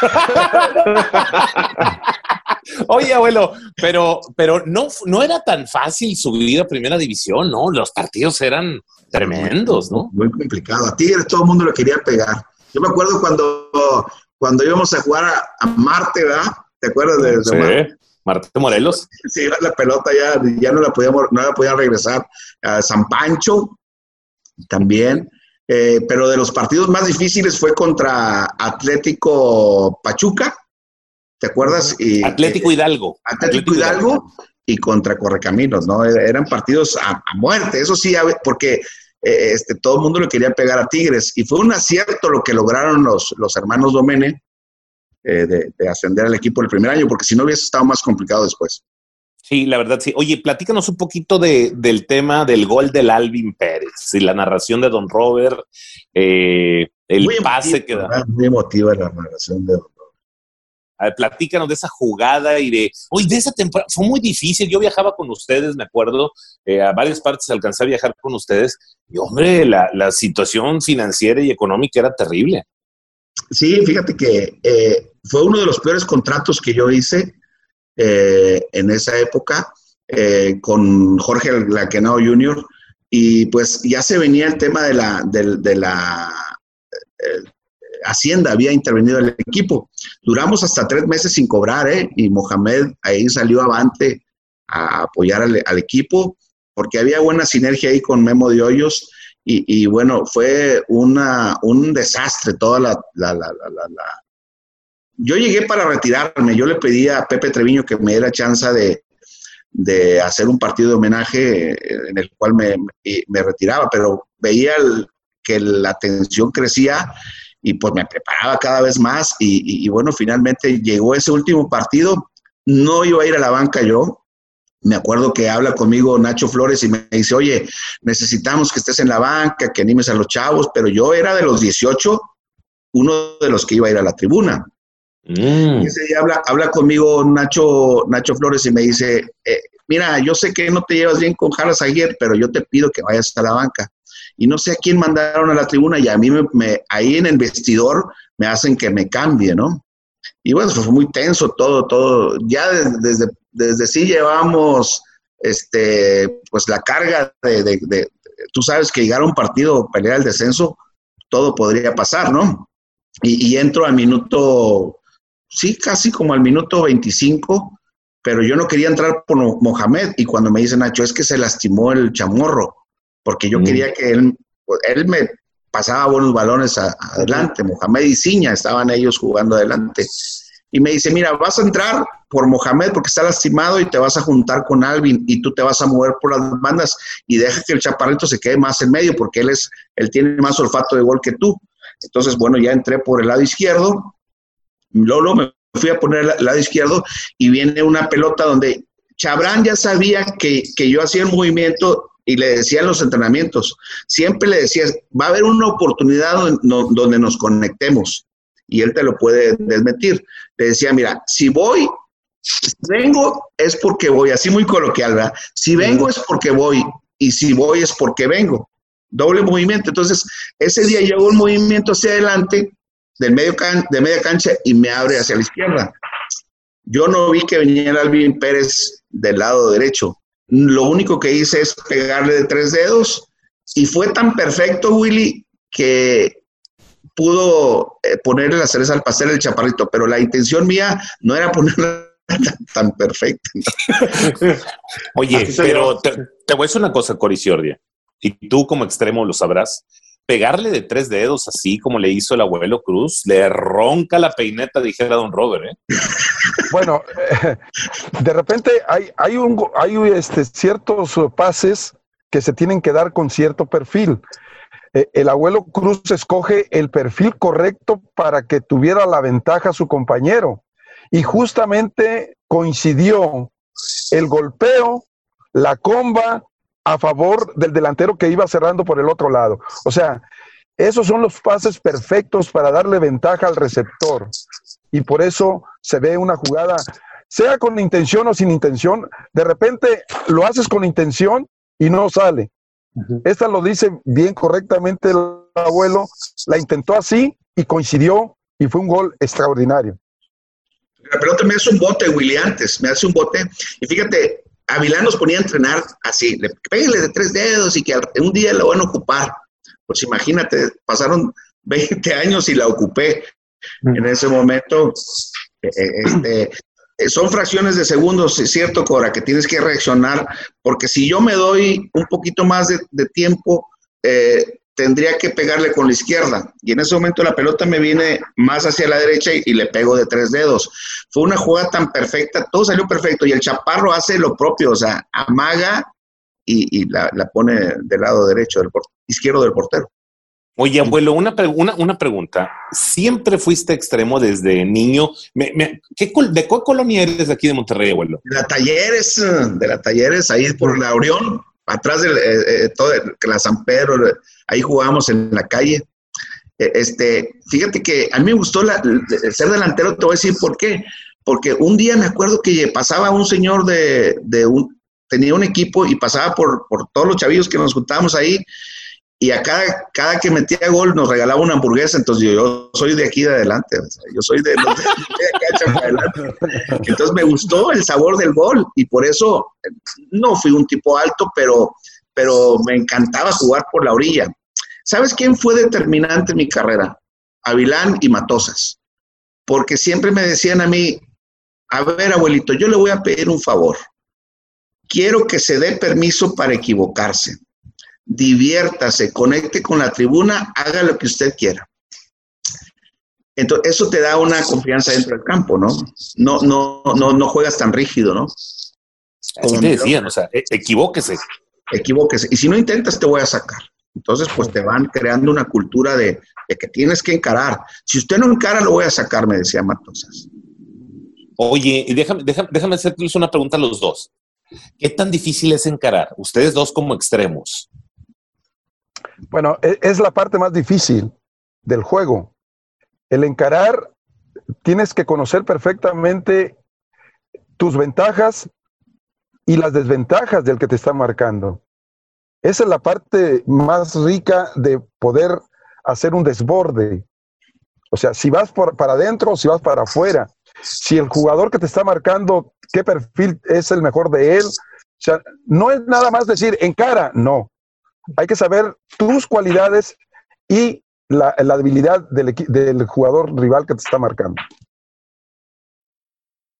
A: Oye, abuelo, pero, pero no, no era tan fácil subir a primera división, ¿no? Los partidos eran tremendos, ¿no?
D: Muy complicado. A Tigres todo el mundo le quería pegar. Yo me acuerdo cuando, cuando íbamos a jugar a, Marte, ¿verdad? ¿Te acuerdas de,
A: sí. Marte? Marte Morelos.
D: Sí, la pelota ya, ya no la podíamos, no la podían regresar. A San Pancho también. Eh, pero de los partidos más difíciles fue contra Atlético Pachuca, ¿te acuerdas?
A: Y, Atlético Hidalgo.
D: Atlético, Hidalgo, y contra Correcaminos, ¿no? Eran partidos a, muerte, eso sí, porque eh, este, todo el mundo le quería pegar a Tigres. Y fue un acierto lo que lograron los, los hermanos Domene eh, de, ascender al equipo el primer año, porque si no hubiese estado más complicado después.
A: Sí, la verdad, sí. Oye, platícanos un poquito de, del tema del gol del Alvin Pérez y la narración de Don Robert, eh, el pase que da.
D: Muy emotiva la narración de Don
A: Robert. Platícanos de esa jugada y de, oye, de esa temporada, fue muy difícil, yo viajaba con ustedes, me acuerdo, eh, a varias partes alcancé a viajar con ustedes, y hombre, la, la situación financiera y económica era terrible.
D: Sí, fíjate que eh, fue uno de los peores contratos que yo hice eh, en esa época eh, con Jorge Laquenao Jr. Y pues ya se venía el tema de la, de, la Hacienda, había intervenido el equipo. Duramos hasta tres meses sin cobrar, ¿eh? Y Mohamed ahí salió avante a apoyar al, equipo porque había buena sinergia ahí con Memo de Hoyos. Y, bueno, fue una, un desastre toda la, la, la, yo llegué para retirarme, yo le pedí a Pepe Treviño que me diera chance de, hacer un partido de homenaje en el cual me, me retiraba, pero veía que la tensión crecía y pues me preparaba cada vez más y, bueno, finalmente llegó ese último partido, no iba a ir a la banca yo, me acuerdo que habla conmigo Nacho Flores y me dice, oye, necesitamos que estés en la banca, que animes a los chavos, pero yo era de los 18, uno de los que iba a ir a la tribuna. Mm. ese día habla, habla conmigo Nacho, Nacho Flores y me dice, eh, mira, yo sé que no te llevas bien con Jaras ayer, pero yo te pido que vayas a la banca. Y no sé a quién mandaron a la tribuna y a mí me, ahí en el vestidor me hacen que me cambie, ¿no? Y bueno, fue muy tenso todo, todo. Ya desde, desde, sí llevamos este, pues la carga de, tú sabes que llegar a un partido, pelear el descenso, todo podría pasar, ¿no? Y, y entro al minuto sí, casi como al minuto 25, pero yo no quería entrar por Mohamed y cuando me dice Nacho, es que se lastimó el chamorro, porque yo mm. quería que él, él me pasaba buenos balones adelante, Mohamed y Ciña estaban ellos jugando adelante. Y me dice, mira, vas a entrar por Mohamed porque está lastimado y te vas a juntar con Alvin y tú te vas a mover por las bandas y deja que el chaparrito se quede más en medio porque él es, él tiene más olfato de gol que tú. Entonces, bueno, ya entré por el lado izquierdo Lolo me fui a poner al lado izquierdo y viene una pelota donde Chabrán ya sabía que, yo hacía el movimiento y le decía en los entrenamientos, siempre le decía, va a haber una oportunidad donde, nos conectemos y él te lo puede desmentir. Le decía, mira, si voy, si vengo es porque voy, así muy coloquial, ¿verdad? Si vengo es porque voy y si voy es porque vengo. Doble movimiento. Entonces, ese día llegó un movimiento hacia adelante del medio de media cancha y me abre hacia la izquierda. Yo no vi que el Alvin Pérez del lado derecho. Lo único que hice es pegarle de tres dedos y fue tan perfecto, Willy, que pudo eh, ponerle la cereza al pastel el chaparrito, pero la intención mía no era ponerla tan, perfecta.
A: Oye, pero te, voy a decir una cosa, Coriciordia, y tú como extremo lo sabrás. Pegarle de tres dedos así como le hizo el abuelo Cruz, le ronca la peineta, dijera don Robert. ¿eh?
B: Bueno, de repente hay, hay, un, hay este, ciertos pases que se tienen que dar con cierto perfil. Eh, el abuelo Cruz escoge el perfil correcto para que tuviera la ventaja su compañero. Y justamente coincidió el golpeo, la comba a favor del delantero que iba cerrando por el otro lado. O sea, esos son los pases perfectos para darle ventaja al receptor. Y por eso se ve una jugada, sea con intención o sin intención, de repente lo haces con intención y no sale. Esta lo dice bien correctamente el abuelo, la intentó así y coincidió y fue un gol extraordinario.
D: La pelota me hace un bote, Willy, antes, me hace un bote. Y fíjate, Avilán nos ponía a entrenar así, le de tres dedos y que un día lo van a ocupar. Pues imagínate, pasaron 20 años y la ocupé. En ese momento, eh, eh, este, eh, son fracciones de segundos, es cierto, Cora, que tienes que reaccionar, porque si yo me doy un poquito más de, tiempo, eh, tendría que pegarle con la izquierda. Y en ese momento la pelota me viene más hacia la derecha y, le pego de tres dedos. Fue una jugada tan perfecta, todo salió perfecto y el chaparro hace lo propio, o sea, amaga y, la, pone del lado derecho, del izquierdo del portero.
A: Oye, abuelo, una, una, pregunta. ¿Siempre fuiste extremo desde niño? ¿De qué colonia eres de aquí de Monterrey, abuelo?
D: De la Talleres, de la Talleres, ahí por la Orión, atrás de eh, eh, todo, la San Pedro, ahí jugábamos en la calle. Este, fíjate que a mí me gustó ser delantero, te voy a decir por qué. Porque un día me acuerdo que pasaba un señor de, un, tenía un equipo y pasaba por, por todos los chavillos que nos juntábamos ahí y a cada, cada que metía gol nos regalaba una hamburguesa, entonces yo, yo soy de aquí de adelante, yo soy de, de, adelante. Entonces me gustó el sabor del gol y por eso no fui un tipo alto, pero, pero me encantaba jugar por la orilla. ¿Sabes quién fue determinante en mi carrera? Avilán y Matosas, porque siempre me decían a mí, a ver abuelito, yo le voy a pedir un favor, quiero que se dé permiso para equivocarse diviértase, conecte con la tribuna, haga lo que usted quiera. Entonces, eso te da una confianza dentro del campo, ¿no? No, no, no, no juegas tan rígido, ¿no?
A: Como te decían, o sea, e, equivóquese.
D: Equivóquese. Y si no intentas, te voy a sacar. Entonces, pues te van creando una cultura de, que tienes que encarar. Si usted no encara, lo voy a sacar, me decía Matosas.
A: Oye, y déjame, déjame, déjame hacerles una pregunta a los dos. ¿Qué tan difícil es encarar? Ustedes dos como extremos.
B: Bueno, e, es la parte más difícil del juego. El encarar, tienes que conocer perfectamente tus ventajas y las desventajas del que te está marcando. Esa es la parte más rica de poder hacer un desborde. O sea, si vas para adentro o si vas para afuera. Si el jugador que te está marcando, qué perfil es el mejor de él. O sea, no es nada más decir encara, no hay que saber tus cualidades y la, debilidad del, jugador rival que te está marcando.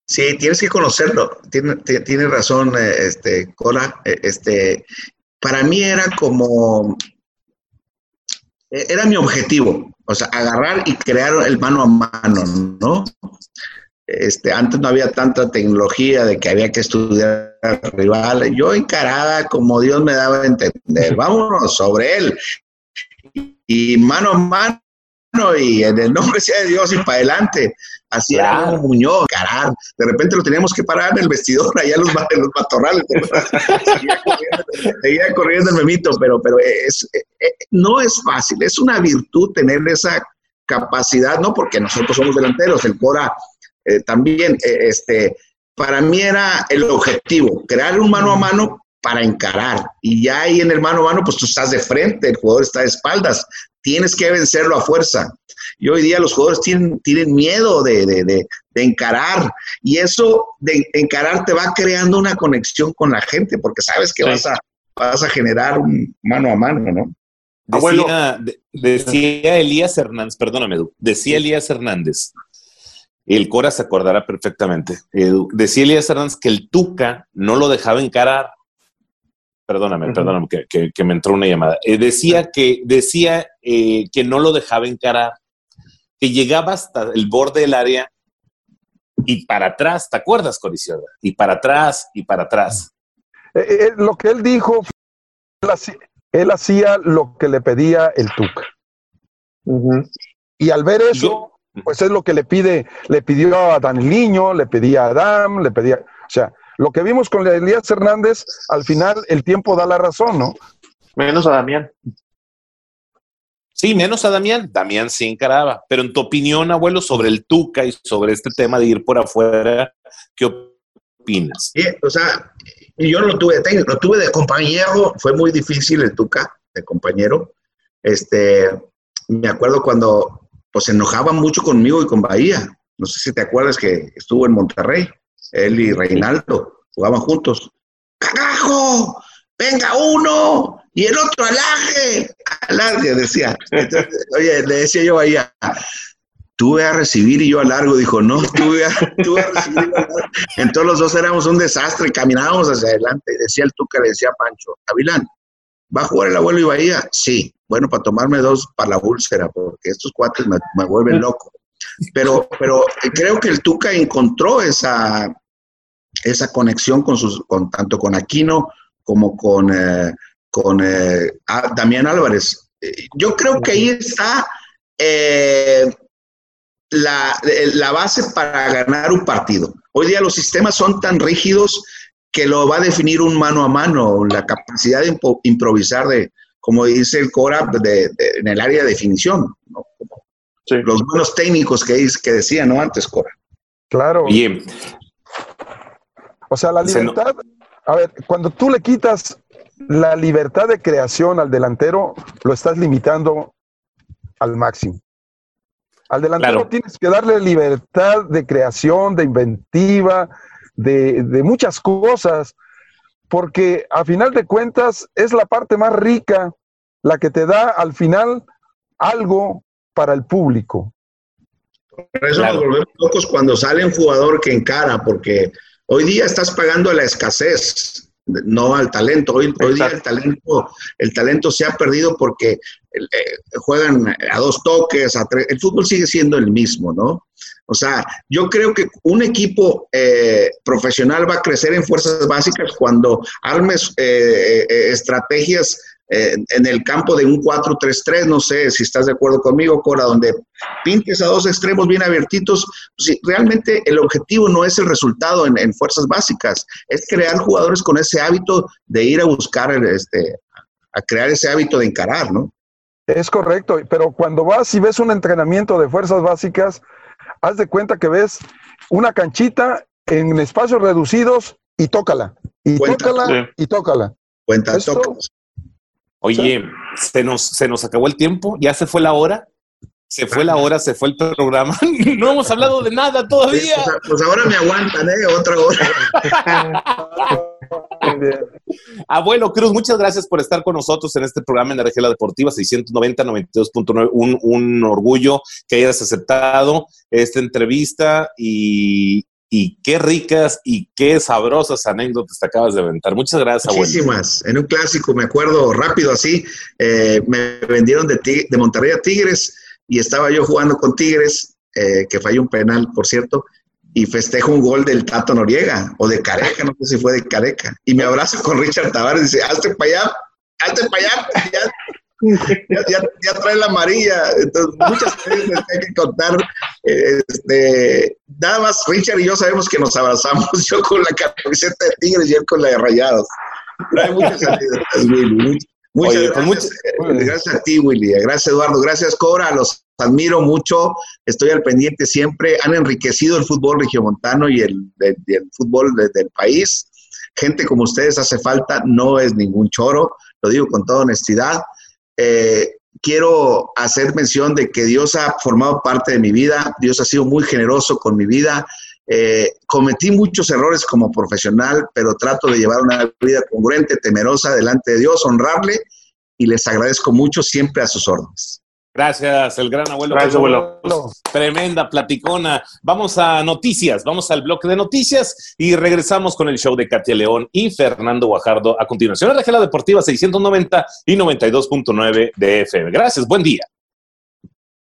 D: Sí, tienes que conocerlo. Tiene, razón, eh, este, Cola. Eh, este, para mí era como, e, era mi objetivo, o sea, agarrar y crear el mano a mano, ¿no? Este, antes no había tanta tecnología de que había que estudiar al rival. Yo encarada como Dios me daba a entender, vámonos sobre él. Y mano a mano y en el nombre sea de Dios y para adelante. Así era como Muñoz, encarar. De repente lo teníamos que parar en el vestidor, allá en los, los matorrales. seguía, corriendo, el memito, pero, pero es, eh, eh, no es fácil, es una virtud tener esa capacidad, no porque nosotros somos delanteros, el Cora eh, también, eh, este, para mí era el objetivo, crear un mano a mano para encarar. Y ya ahí en el mano a mano, pues tú estás de frente, el jugador está de espaldas, tienes que vencerlo a fuerza. Y hoy día los jugadores tienen, tienen miedo de, de, de, encarar. Y eso de encarar te va creando una conexión con la gente, porque sabes que vas, a, vas a generar un mano a mano, ¿no?
A: Decía, decía Elías Hernández, perdóname, decía Elías Hernández, el Cora se acordará perfectamente. decía Elías Hernández que el Tuca no lo dejaba encarar perdóname, perdóname, que, me entró una llamada. Eh, decía que, decía eh, que no lo dejaba encarar, que llegaba hasta el borde del área y para atrás, ¿te acuerdas, Coriciada? Y para atrás, y para atrás.
B: Eh, lo que él dijo, él hacía, lo que le pedía el Tuca. Y al ver eso, pues es lo que le pide, le pidió a Niño, le pedía a Adam, le pedía, o sea, lo que vimos con Elías Hernández, al final el tiempo da la razón, ¿no?
C: Menos a Damián.
A: Sí, menos a Damián. Damián sí encaraba. Pero en tu opinión, abuelo, sobre el Tuca y sobre este tema de ir por afuera, ¿qué opinas?
D: Sí, o sea, yo lo tuve de técnico, lo tuve de compañero, fue muy difícil el Tuca, de compañero. Este, me acuerdo cuando pues se enojaba mucho conmigo y con Bahía. No sé si te acuerdas que estuvo en Monterrey, él y Reinaldo, jugaban juntos. ¡Carajo! ¡Venga uno! Y el otro alaje, alargue, decía. oye, le decía yo a Bahía, tú a recibir y yo a largo. Dijo, no, tú a, a recibir. Entonces los dos éramos un desastre, caminábamos hacia adelante. Decía el Tuca, le decía Pancho, Avilán, ¿va a jugar el abuelo y Bahía? Sí bueno, para tomarme dos para la úlcera, porque estos cuates me, vuelven loco. Pero, pero creo que el Tuca encontró esa, esa conexión con sus, con, tanto con Aquino como con, eh, con eh, Damián Álvarez. Yo creo que ahí está eh, la, la, base para ganar un partido. Hoy día los sistemas son tan rígidos que lo va a definir un mano a mano, la capacidad de improvisar de, como dice el Cora, en el área de definición, ¿no? los buenos técnicos que, que decía, ¿no? Antes, Cora.
B: Claro. Bien. O sea, la libertad, a ver, cuando tú le quitas la libertad de creación al delantero, lo estás limitando al máximo. Al delantero tienes que darle libertad de creación, de inventiva, de, de muchas cosas porque a final de cuentas es la parte más rica, la que te da al final algo para el público.
D: Por eso nos volvemos locos cuando sale un jugador que encara, porque hoy día estás pagando a la escasez, no al talento. Hoy, día el talento, el talento se ha perdido porque eh, juegan a dos toques, a tres. El fútbol sigue siendo el mismo, ¿no? O sea, yo creo que un equipo eh, profesional va a crecer en fuerzas básicas cuando armes eh, estrategias en el campo de un 4-3-3, no sé si estás de acuerdo conmigo, Cora, donde pintes a dos extremos bien abiertitos. Pues realmente el objetivo no es el resultado en, en, fuerzas básicas, es crear jugadores con ese hábito de ir a buscar, este, a crear ese hábito de encarar, ¿no?
B: Es correcto, pero cuando vas y ves un entrenamiento de fuerzas básicas, haz de cuenta que ves una canchita en espacios reducidos y tócala, y tócala, y tócala.
D: Cuenta,
A: Oye, se nos, se nos acabó el tiempo, ya se fue la hora. Se fue la hora, se fue el programa. no hemos hablado de nada todavía.
D: Pues, pues, ahora me aguantan, ¿eh? Otra hora.
A: Abuelo Cruz, muchas gracias por estar con nosotros en este programa Energía Deportiva 690-92.9. Un, un orgullo que hayas aceptado esta entrevista y, y qué ricas y qué sabrosas anécdotas te acabas de aventar. Muchas gracias,
D: abuelo. Muchísimas. En un clásico, me acuerdo rápido así, eh, me vendieron de, Monterrey a Tigres y estaba yo jugando con Tigres, eh, que falló un penal, por cierto, y festejo un gol del Tato Noriega, o de Careca, no sé si fue de Careca, y me abrazo con Richard Tavares y dice, hazte para allá, hazte para allá, ya, trae la amarilla. Entonces, muchas veces hay que contar. Este, nada más Richard y yo sabemos que nos abrazamos, yo con la camiseta de Tigres y él con la de Rayados. Trae muchas anécdotas, Muchas gracias. gracias a ti, Willy. Gracias, Eduardo. Gracias, Cora. Los admiro mucho. Estoy al pendiente siempre. Han enriquecido el fútbol regiomontano y el, fútbol del país. Gente como ustedes hace falta. No es ningún choro. Lo digo con toda honestidad. Eh, quiero hacer mención de que Dios ha formado parte de mi vida. Dios ha sido muy generoso con mi vida. Eh, cometí muchos errores como profesional, pero trato de llevar una vida congruente, temerosa delante de Dios, honrarle y les agradezco mucho siempre a sus órdenes.
A: Gracias, el gran abuelo.
C: Gracias, abuelo.
A: Tremenda platicona. Vamos a noticias, vamos al bloque de noticias y regresamos con el show de Katia León y Fernando Guajardo a continuación. La Deportiva 690 y 92.9 de FM. Gracias, buen día.